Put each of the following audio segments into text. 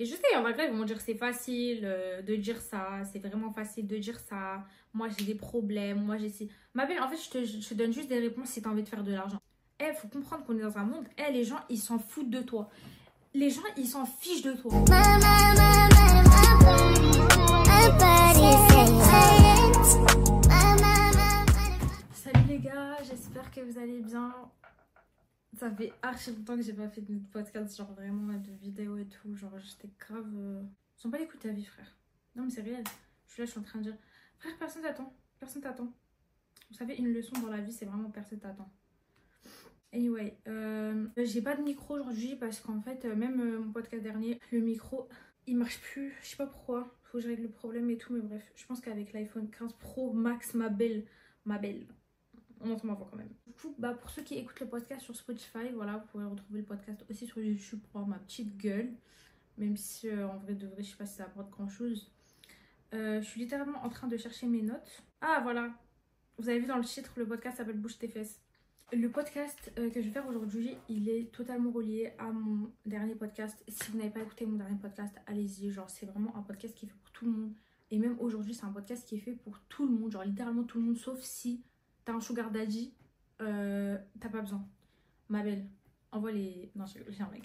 Et je sais, en vrai, ils vont dire c'est facile euh, de dire ça, c'est vraiment facile de dire ça. Moi, j'ai des problèmes, moi, j'ai si. Ma belle, en fait, je te, je te donne juste des réponses si tu as envie de faire de l'argent. Eh, faut comprendre qu'on est dans un monde, eh, les gens, ils s'en foutent de toi. Les gens, ils s'en fichent de toi. Salut les gars, j'espère que vous allez bien. Ça fait archi longtemps que j'ai pas fait de podcast, genre vraiment de vidéo et tout. Genre j'étais grave. Euh... J'en pas l'écoute ta vie, frère. Non, mais c'est réel. Je suis là, je suis en train de dire Frère, personne t'attend. Personne t'attend. Vous savez, une leçon dans la vie, c'est vraiment personne t'attend. Anyway, euh, j'ai pas de micro aujourd'hui parce qu'en fait, euh, même mon podcast dernier, le micro il marche plus. Je sais pas pourquoi. Faut que je règle le problème et tout, mais bref, je pense qu'avec l'iPhone 15 Pro Max, ma belle, ma belle, on entend ma voix quand même. Du coup, bah, pour ceux qui écoutent le podcast sur Spotify, voilà, vous pouvez retrouver le podcast aussi sur YouTube pour voir ma petite gueule. Même si en vrai de vrai, je sais pas si ça apporte grand chose. je suis littéralement en train de chercher mes notes. Ah voilà, vous avez vu dans le titre, le podcast s'appelle Bouge tes fesses. Le podcast euh, que je vais faire aujourd'hui, il est totalement relié à mon dernier podcast. Si vous n'avez pas écouté mon dernier podcast, allez-y. Genre, c'est vraiment un podcast qui est fait pour tout le monde. Et même aujourd'hui, c'est un podcast qui est fait pour tout le monde. Genre, littéralement tout le monde, sauf si t'as un sugar daddy, euh, t'as pas besoin. Ma belle, envoie les. Non, j'ai un mec.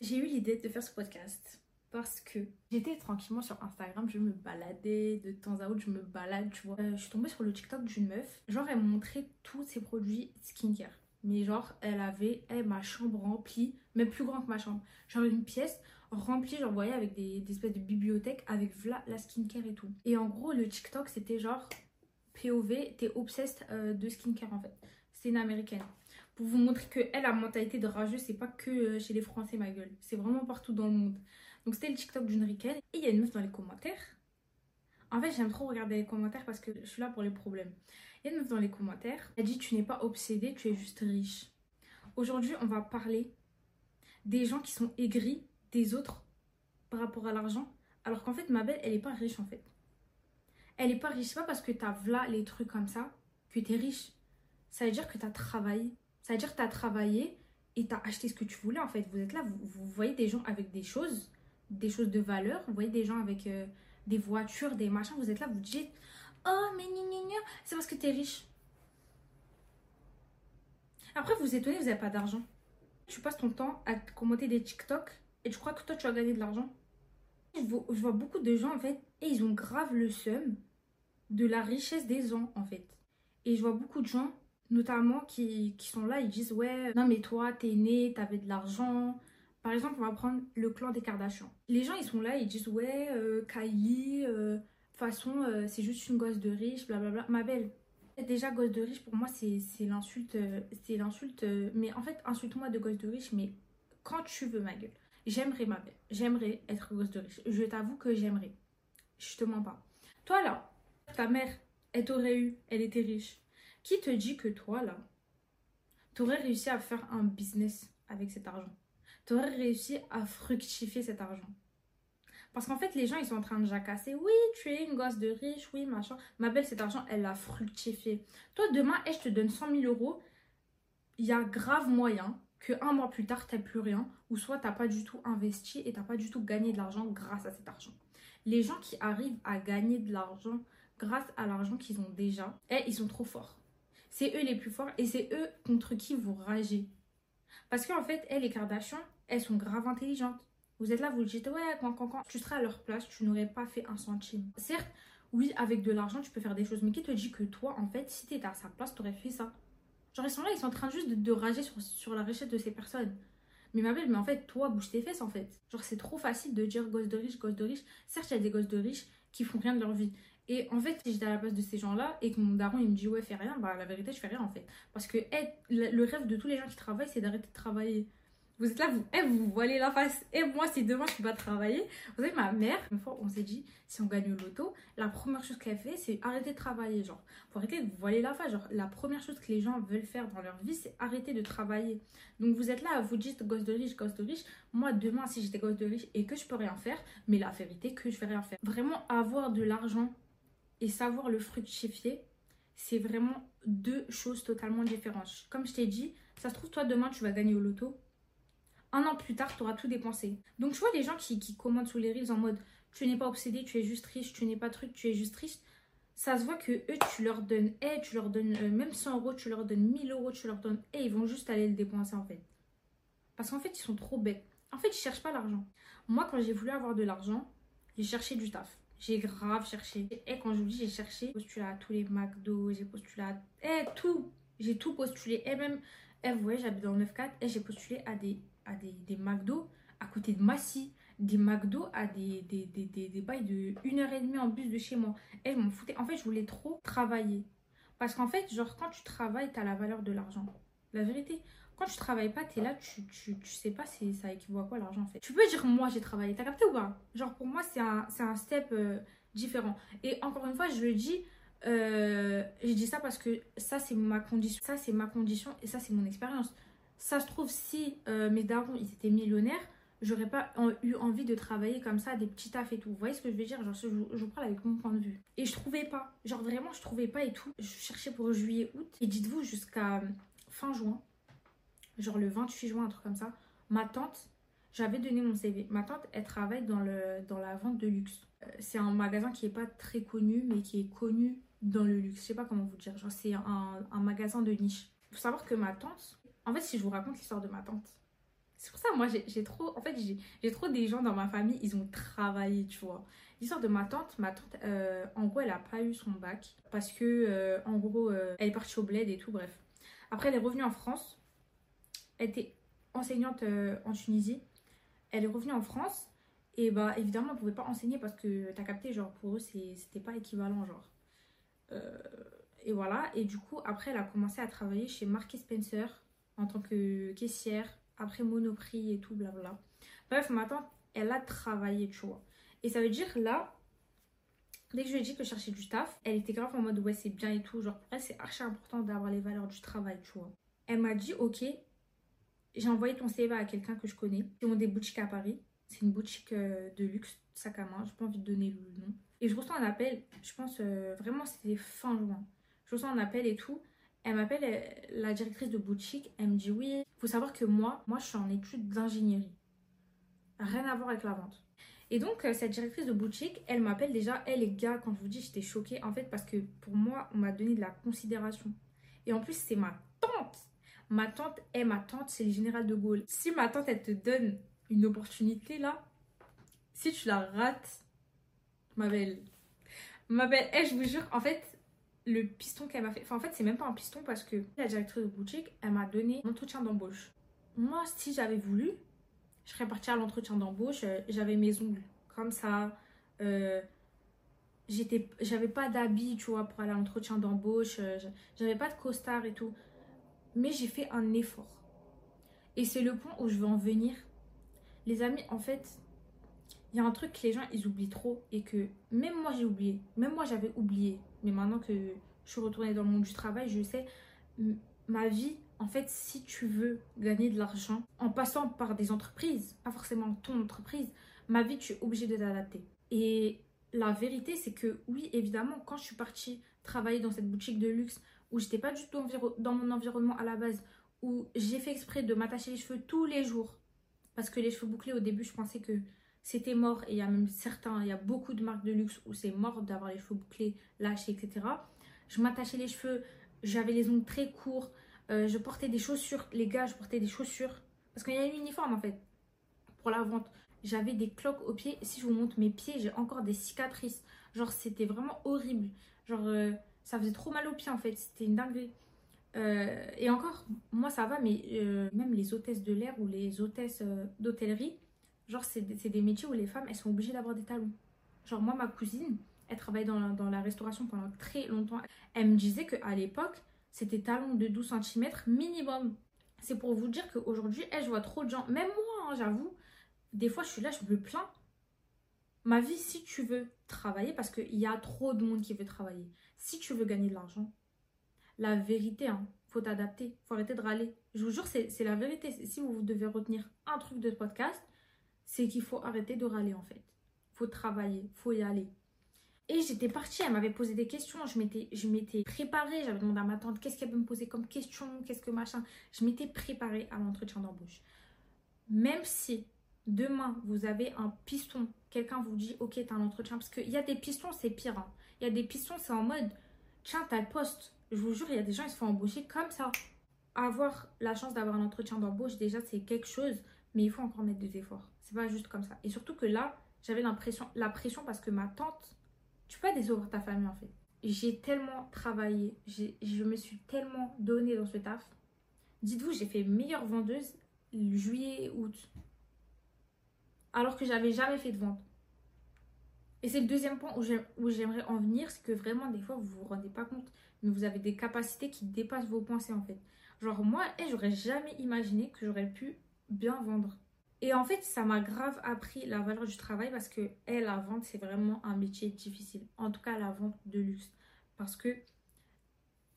J'ai eu l'idée de faire ce podcast parce que j'étais tranquillement sur Instagram, je me baladais de temps à autre, je me balade, tu vois. Euh, je suis tombée sur le TikTok d'une meuf, genre elle me montrait tous ses produits skincare. Mais genre, elle avait ma chambre remplie, même plus grand que ma chambre. Genre une pièce remplie, genre, voyez, avec des, espèces de bibliothèques, avec la skincare et tout. Et en gros, le TikTok, c'était genre POV, t'es obsessed euh, de skincare en fait. C'est une américaine. Pour vous montrer que elle, la mentalité de rageux, c'est pas que euh, chez les Français, ma gueule. C'est vraiment partout dans le monde. Donc c'était le TikTok d'une ricaine. Et il y a une meuf dans les commentaires. En fait, j'aime trop regarder les commentaires parce que je suis là pour les problèmes. Il y a une meuf dans les commentaires. Elle dit Tu n'es pas obsédée, tu es juste riche. Aujourd'hui, on va parler des gens qui sont aigris des autres par rapport à l'argent. Alors qu'en fait, ma belle, elle n'est pas riche en fait. Elle n'est pas riche. C'est pas parce que tu as là les trucs comme ça que tu es riche. Ça veut dire que tu as travaillé. Ça veut dire que tu as travaillé et tu as acheté ce que tu voulais en fait. Vous êtes là, vous, voyez des gens avec des choses des choses de valeur. Vous voyez des gens avec euh, des voitures, des machins, vous êtes là, vous dites Oh, mais c'est parce que tu es riche. Après, vous étonnez, vous n'avez pas d'argent. Tu passes ton temps à commenter des TikTok et tu crois que toi, tu vas gagner de l'argent. Je vois, beaucoup de gens, en fait, et ils ont grave le seum de la richesse des gens, en fait. Et je vois beaucoup de gens, notamment, qui, qui sont là, ils disent Ouais, non, mais toi, t'es né, t'avais de l'argent, par exemple, on va prendre le clan des Kardashians. Les gens, ils sont là, ils disent Ouais, euh, Kylie, euh, de toute façon, euh, c'est juste une gosse de riche, blablabla. Ma belle, déjà, gosse de riche, pour moi, c'est l'insulte. c'est l'insulte. mais en fait, insulte-moi de gosse de riche, mais quand tu veux, ma gueule. J'aimerais, ma. J'aimerais être gosse de riche. Je t'avoue que j'aimerais. Je te mens pas. Toi, là, ta mère, elle t'aurait eu, elle était riche. Qui te dit que toi, là, t'aurais réussi à faire un business avec cet argent? Tu aurais réussi à fructifier cet argent? Parce qu'en fait, les gens, ils sont en train de jacasser. Oui, tu es une gosse de riche, oui, machin. Ma belle, cet argent, elle a fructifié. Toi, demain, et je te donne 100 000 euros. Il y a grave moyen que un mois plus tard, tu plus rien. Ou soit tu n'as pas du tout investi et tu n'as pas du tout gagné de l'argent grâce à cet argent. Les gens qui arrivent à gagner de l'argent grâce à l'argent qu'ils ont déjà, eh, ils sont trop forts. C'est eux les plus forts et c'est eux contre qui vous ragez. Parce qu'en fait, elles, les Kardashians, elles sont grave intelligentes. Vous êtes là, vous dites, ouais, quand, quand, quand tu seras à leur place, tu n'aurais pas fait un centime. Certes, oui, avec de l'argent, tu peux faire des choses, mais qui te dit que toi, en fait, si tu étais à sa place, tu aurais fait ça? Genre, ils sont là, ils sont en train juste de, rager sur, sur la richesse de ces personnes. Mais ma belle, mais en fait, toi, bouge tes fesses, en fait. Genre, c'est trop facile de dire gosse de riche, gosse de riche. Certes, il y a des gosses de riches qui font rien de leur vie. Et en fait, si j'étais à la place de ces gens-là et que mon daron il me dit ouais, fais rien, bah la vérité, je fais rien en fait. Parce que le rêve de tous les gens qui travaillent, c'est d'arrêter de travailler. Vous êtes là, vous, hey, vous voilez la face. Et moi, si demain je peux pas travailler, vous savez, ma mère, une fois, on s'est dit, si on gagne le loto, la première chose qu'elle fait, c'est arrêter de travailler. Genre, pour arrêter de voiler la face. Genre, la première chose que les gens veulent faire dans leur vie, c'est arrêter de travailler. Donc, vous êtes là, vous dites, gosse de riche, gosse de riche. Moi, demain, si j'étais gosse de riche et que je peux rien faire, mais la vérité, que je vais rien faire. Vraiment, avoir de l'argent et savoir le fructifier, c'est vraiment deux choses totalement différentes. Comme je t'ai dit, ça se trouve, toi, demain, tu vas gagner au loto Un an plus tard, tu auras tout dépensé. Donc, tu vois, les gens qui, commentent sous les reels en mode tu n'es pas obsédé, tu es juste riche, tu n'es pas truc, tu es juste riche. Ça se voit que eux, tu leur donnes, hey, tu leur donnes euh, même 100 euros, tu leur donnes 1000 euros, tu leur donnes, et ils vont juste aller le dépenser en fait. Parce qu'en fait, ils sont trop bêtes. En fait, ils cherchent pas l'argent. Moi, quand j'ai voulu avoir de l'argent, j'ai cherché du taf. J'ai grave cherché. Et quand je vous dis, j'ai cherché, j'ai postulé à tous les McDo, j'ai postulé à eh, tout. J'ai tout postulé. Et même, eh, vous voyez, j'habite dans le 9-4 et j'ai postulé à des, à des, des McDo à côté de Massy des McDo à des, des, des, des, des bails de 1h30 en bus de chez moi. Et je m'en foutais. En fait, je voulais trop travailler. Parce qu'en fait, genre, quand tu travailles, tu as la valeur de l'argent. La vérité. Quand tu travailles pas, tu es là, tu, tu, tu sais pas si ça équivaut à quoi l'argent. Tu peux dire moi j'ai travaillé, t'as capté ou pas? Genre pour moi c'est un, un step euh, différent. Et encore une fois, je le dis, euh, je dis ça parce que ça c'est ma condition, ça c'est ma condition et ça c'est mon expérience. Ça se trouve si euh, mes darons ils étaient millionnaires, j'aurais pas eu envie de travailler comme ça, des petits tafs et tout. Vous voyez ce que je veux dire? Genre, je, je, parle avec mon point de vue. Et je trouvais pas. Genre, vraiment, je trouvais pas et tout. Je cherchais pour juillet, août. Et dites-vous, jusqu'à fin juin, genre le 28 juin, un truc comme ça, ma tante, j'avais donné mon CV. Ma tante, elle travaille dans, le, dans la vente de luxe. Euh, c'est un magasin qui est pas très connu, mais qui est connu dans le luxe. Je sais pas comment vous dire. Genre, c'est un, un magasin de niche. Faut savoir que ma tante, en fait, si je vous raconte l'histoire de ma tante, c'est pour ça, moi, j'ai trop... En fait, j'ai trop des gens dans ma famille, ils ont travaillé, tu vois. L'histoire de ma tante, ma tante, euh, en gros, elle a pas eu son bac. Parce que, euh, en gros, euh, elle est partie au bled et tout, bref. Après, elle est revenue en France. Elle était enseignante en Tunisie. Elle est revenue en France. Et bah, évidemment, elle pouvait pas enseigner parce que, t'as capté, genre, pour eux, c'était pas équivalent, genre. et voilà. Et du coup, après, elle a commencé à travailler chez Marquis Spencer en tant que caissière après Monoprix et tout, blabla. Bref, ma tante, elle a travaillé, tu vois. Et ça veut dire là, dès que je lui ai dit que je cherchais du taf, elle était grave en mode ouais, c'est bien et tout. Genre, pour elle, c'est archi important d'avoir les valeurs du travail, tu vois. Elle m'a dit, ok, j'ai envoyé ton CV à quelqu'un que je connais. Ils ont des boutiques à Paris. C'est une boutique euh, de luxe, sac à main. J'ai pas envie de donner le nom. Et je reçois un appel, je pense euh, vraiment c'était fin juin. Je reçois un appel et tout. Elle m'appelle la directrice de boutique. Elle me dit oui. Il faut savoir que moi, moi, je suis en études d'ingénierie. Rien à voir avec la vente. Et donc, euh, cette directrice de boutique, elle m'appelle déjà. Elle, les gars, quand je vous dis, j'étais choquée. En fait, parce que pour moi, on m'a donné de la considération. Et en plus, c'est ma tante. Ma tante est ma tante, c'est le général de Gaulle. Si ma tante, elle te donne une opportunité là, si tu la rates, ma belle, ma belle, eh, je vous jure, en fait, le piston qu'elle m'a fait. Enfin, en fait, c'est même pas un piston parce que la directrice de boutique, elle m'a donné un entretien d'embauche. Moi, si j'avais voulu, je serais partie à l'entretien d'embauche. Euh, j'avais mes ongles comme ça. Euh, j'étais j'avais pas d'habit, tu vois, pour aller à l'entretien d'embauche. Euh, j'avais pas de costard et tout. Mais j'ai fait un effort. Et c'est le point où je veux en venir. Les amis, en fait, il y a un truc que les gens, ils oublient trop et que même moi, j'ai oublié. Même moi, j'avais oublié mais maintenant que je suis retournée dans le monde du travail, je sais, ma vie, en fait, si tu veux gagner de l'argent en passant par des entreprises, pas forcément ton entreprise, ma vie, tu es obligé de t'adapter. Et la vérité, c'est que oui, évidemment, quand je suis partie travailler dans cette boutique de luxe où j'étais pas du tout dans mon environnement à la base, où j'ai fait exprès de m'attacher les cheveux tous les jours, parce que les cheveux bouclés, au début, je pensais que c'était mort. Et il y a même certains, il y a beaucoup de marques de luxe où c'est mort d'avoir les cheveux bouclés, lâchés, etc. Je m'attachais les cheveux, j'avais les ongles très courts, euh, je portais des chaussures. Les gars, je portais des chaussures. Parce qu'il y a un uniforme en fait pour la vente. J'avais des cloques aux pieds. Si je vous montre mes pieds, j'ai encore des cicatrices. Genre, c'était vraiment horrible. Genre, euh, ça faisait trop mal aux pieds en fait. C'était une dinguerie. Euh, et encore, moi ça va, mais même les hôtesses de l'air ou les hôtesses d'hôtellerie, Genre, c'est des, métiers où les femmes, elles sont obligées d'avoir des talons. Genre, moi, ma cousine, elle travaillait dans la, restauration pendant très longtemps. Elle me disait qu'à l'époque, c'était talons de 12 cm minimum. C'est pour vous dire qu'aujourd'hui, elle, je vois trop de gens, même moi, hein, j'avoue, des fois, je suis là, je me plains. Ma vie, si tu veux travailler, parce qu'il y a trop de monde qui veut travailler, si tu veux gagner de l'argent, la vérité, hein, faut t'adapter, faut arrêter de râler. Je vous jure, c'est la vérité. Si vous devez retenir un truc de podcast, c'est qu'il faut arrêter de râler en fait. faut travailler, faut y aller. Et j'étais partie, elle m'avait posé des questions, je m'étais, je m'étais préparée, j'avais demandé à ma tante qu'est-ce qu'elle peut me poser comme question, qu'est-ce que machin. Je m'étais préparée à l'entretien d'embauche. même si demain vous avez un piston, quelqu'un vous dit ok t'as un entretien, parce qu'il y a des pistons c'est pire, hein. il y a des pistons c'est en mode tiens t'as le poste, je vous jure il y a des gens ils se font embaucher comme ça. Avoir la chance d'avoir un entretien d'embauche déjà c'est quelque chose, mais il faut encore mettre des efforts, c'est pas juste comme ça. Et surtout que là j'avais l'impression, la pression parce que ma tante, tu peux pas décevoir ta famille en fait. J'ai tellement travaillé, je me suis tellement donnée dans ce taf. Dites-vous, j'ai fait meilleure vendeuse juillet, août. Alors que j'avais jamais fait de vente. Et c'est le deuxième point où j'aimerais en venir, c'est que vraiment, des fois, vous vous rendez pas compte, mais vous avez des capacités qui dépassent vos pensées, en fait. Genre, moi, et j'aurais jamais imaginé que j'aurais pu bien vendre. Et en fait, ça m'a grave appris la valeur du travail parce que, la vente, c'est vraiment un métier difficile. En tout cas, la vente de luxe. Parce que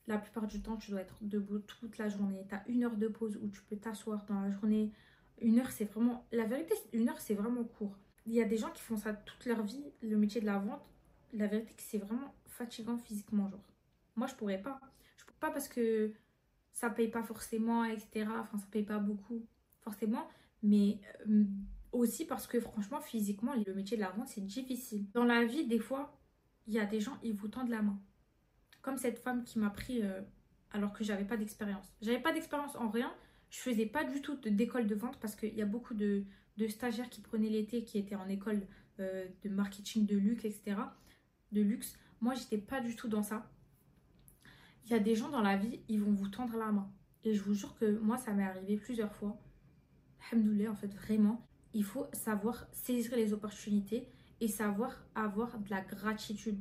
la plupart du temps, tu dois être debout toute la journée. Tu as une heure de pause où tu peux t'asseoir dans la journée. Une heure, c'est vraiment... La vérité, une heure, c'est vraiment court. Il y a des gens qui font ça toute leur vie, le métier de la vente. La vérité, c'est vraiment fatigant physiquement, genre. Moi, je pourrais pas. Je pourrais pas parce que ça paye pas forcément, etc. Enfin, ça paye pas beaucoup, forcément. Mais euh, aussi parce que, franchement, physiquement, le métier de la vente, c'est difficile. Dans la vie, des fois, il y a des gens, ils vous tendent la main. Comme cette femme qui m'a pris euh, alors que j'avais pas d'expérience. J'avais pas d'expérience en rien. Je faisais pas du tout d'école de vente parce qu'il y a beaucoup de, stagiaires qui prenaient l'été qui étaient en école euh, de marketing de luxe, etc. De luxe. Moi, j'étais pas du tout dans ça. Il y a des gens dans la vie, ils vont vous tendre la main. Et je vous jure que moi, ça m'est arrivé plusieurs fois. Alhamdoulilah, en fait, vraiment. Il faut savoir saisir les opportunités et savoir avoir de la gratitude.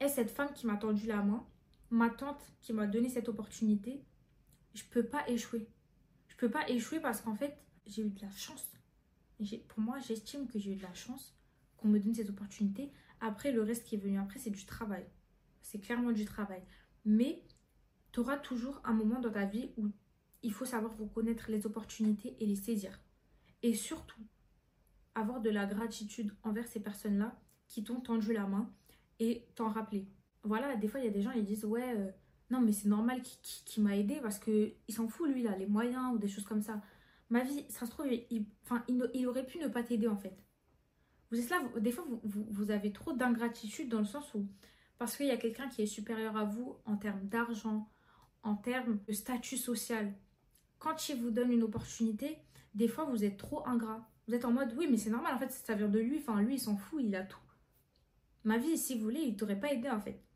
Et cette femme qui m'a tendu la main, ma tante qui m'a donné cette opportunité, je peux pas échouer. Je peux pas échouer parce qu'en fait, j'ai eu de la chance. Pour moi, j'estime que j'ai eu de la chance qu'on me donne cette opportunité. Après, le reste qui est venu après, c'est du travail. C'est clairement du travail. Mais tu auras toujours un moment dans ta vie où il faut savoir reconnaître les opportunités et les saisir. Et surtout, avoir de la gratitude envers ces personnes-là qui t'ont tendu la main et t'en rappeler voilà, des fois, il y a des gens, ils disent, ouais, euh, non, mais c'est normal qu'il m'a aidé parce qu'il s'en fout, lui, a les moyens ou des choses comme ça. Ma vie, ça se trouve, il, il, aurait pu ne pas t'aider, en fait. Vous êtes là, des fois, vous, vous, avez trop d'ingratitude dans le sens où, parce qu'il y a quelqu'un qui est supérieur à vous en termes d'argent, en termes de statut social. Quand il vous donne une opportunité, des fois, vous êtes trop ingrat. Vous êtes en mode, oui, mais c'est normal, en fait, ça vient de lui. Enfin, lui, il s'en fout, il a tout. Ma vie, si vous voulez, il t'aurait pas aidé, en fait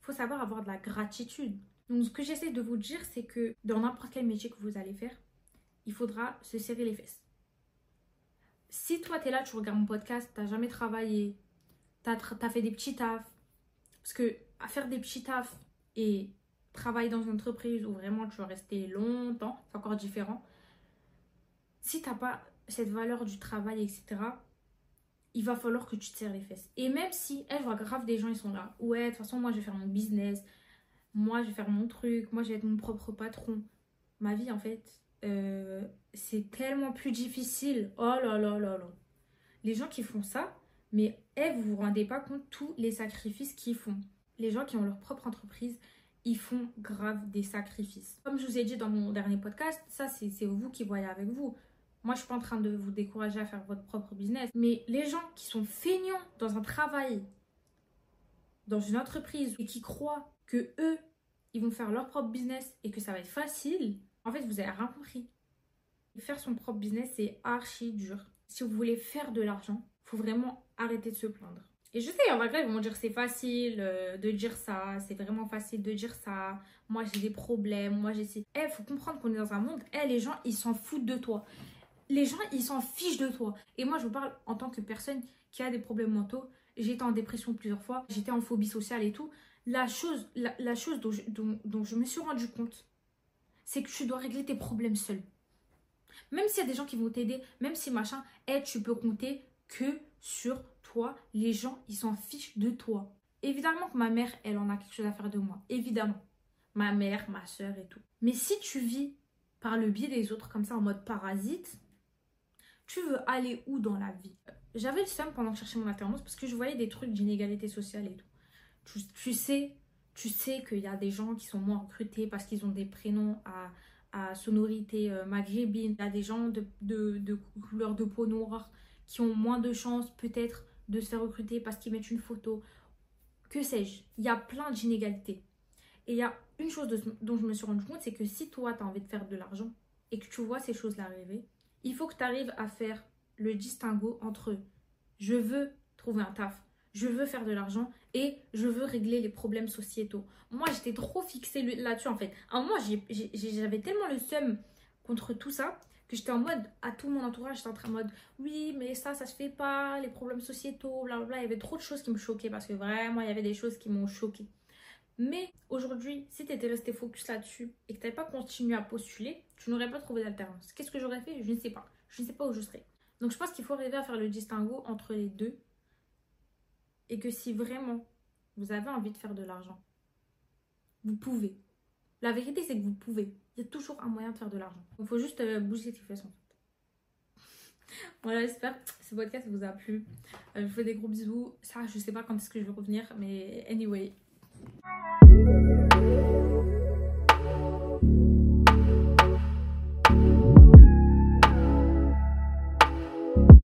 faut savoir avoir de la gratitude. Donc, ce que j'essaie de vous dire, c'est que dans n'importe quel métier que vous allez faire, il faudra se serrer les fesses. Si toi, tu es là, tu regardes mon podcast, tu n'as jamais travaillé, tu as, fait des petits tafs, parce que à faire des petits tafs et travailler dans une entreprise où vraiment tu vas rester longtemps, c'est encore différent. Si tu n'as pas cette valeur du travail, etc., il va falloir que tu te serres les fesses. Et même si elle voit grave des gens, ils sont là. Ouais, de toute façon, moi, je vais faire mon business. Moi, je vais faire mon truc. Moi, je vais être mon propre patron. Ma vie, en fait, euh, c'est tellement plus difficile. Oh là là là là. Les gens qui font ça, mais elles, vous vous rendez pas compte tous les sacrifices qu'ils font. Les gens qui ont leur propre entreprise, ils font grave des sacrifices. Comme je vous ai dit dans mon dernier podcast, ça, c'est vous qui voyez avec vous. Moi, je suis pas en train de vous décourager à faire votre propre business. Mais les gens qui sont feignants dans un travail, dans une entreprise, et qui croient que eux, ils vont faire leur propre business et que ça va être facile, en fait, vous avez rien compris. Faire son propre business, c'est archi dur. Si vous voulez faire de l'argent, faut vraiment arrêter de se plaindre. Et je sais, en vrai, ils vont dire c'est facile euh, de dire ça, c'est vraiment facile de dire ça. Moi, j'ai des problèmes, moi, j'ai... Il eh, faut comprendre qu'on est dans un monde, eh, les gens, ils s'en foutent de toi les gens, ils s'en fichent de toi. Et moi, je vous parle en tant que personne qui a des problèmes mentaux. Été en dépression plusieurs fois, j'étais en phobie sociale et tout. La chose, la, chose dont je, dont, je me suis rendu compte, c'est que tu dois régler tes problèmes seul. Même s'il y a des gens qui vont t'aider, même si machin, et tu peux compter que sur Les gens, ils s'en fichent de toi. Évidemment que ma mère, elle en a quelque chose à faire de moi. Évidemment. Ma mère, ma soeur et tout. Mais si tu vis par le biais des autres comme ça en mode parasite, tu veux aller où dans la vie? J'avais le seum pendant que je cherchais mon alternance parce que je voyais des trucs d'inégalité sociale et tout. Tu, sais, tu sais qu'il y a des gens qui sont moins recrutés parce qu'ils ont des prénoms à, à sonorité euh, maghrébine. Il y a des gens de, de, de couleur de peau noire qui ont moins de chances peut-être de se faire recruter parce qu'ils mettent une photo. Que sais-je Il y a plein d'inégalités. Et il y a une chose dont je me suis rendu compte, c'est que si toi, tu as envie de faire de l'argent et que tu vois ces choses-là arriver, il faut que tu arrives à faire le distinguo entre je veux trouver un taf, je veux faire de l'argent et je veux régler les problèmes sociétaux. Moi, j'étais trop fixée là-dessus en fait. À un moment, j'avais tellement le seum contre tout ça que j'étais en mode, à tout mon entourage, j'étais en train de mode, oui, mais ça, ça se fait pas, les problèmes sociétaux, blablabla. Il y avait trop de choses qui me choquaient parce que vraiment, il y avait des choses qui m'ont choquée. Mais aujourd'hui, si tu étais resté focus là-dessus et que tu pas continué à postuler, tu n'aurais pas trouvé d'alternance. Qu'est-ce que j'aurais fait? Je ne sais pas. Je ne sais pas où je serais. Donc je pense qu'il faut arriver à faire le distinguo entre les deux. Et que si vraiment vous avez envie de faire de l'argent, vous pouvez. La vérité, c'est que vous pouvez. Toujours un moyen de faire de l'argent. Il faut juste euh, bouger cette façon. Voilà, j'espère que ce podcast vous a plu. Euh, je vous fais des gros bisous. Ça, je sais pas quand est-ce que je vais revenir, mais anyway.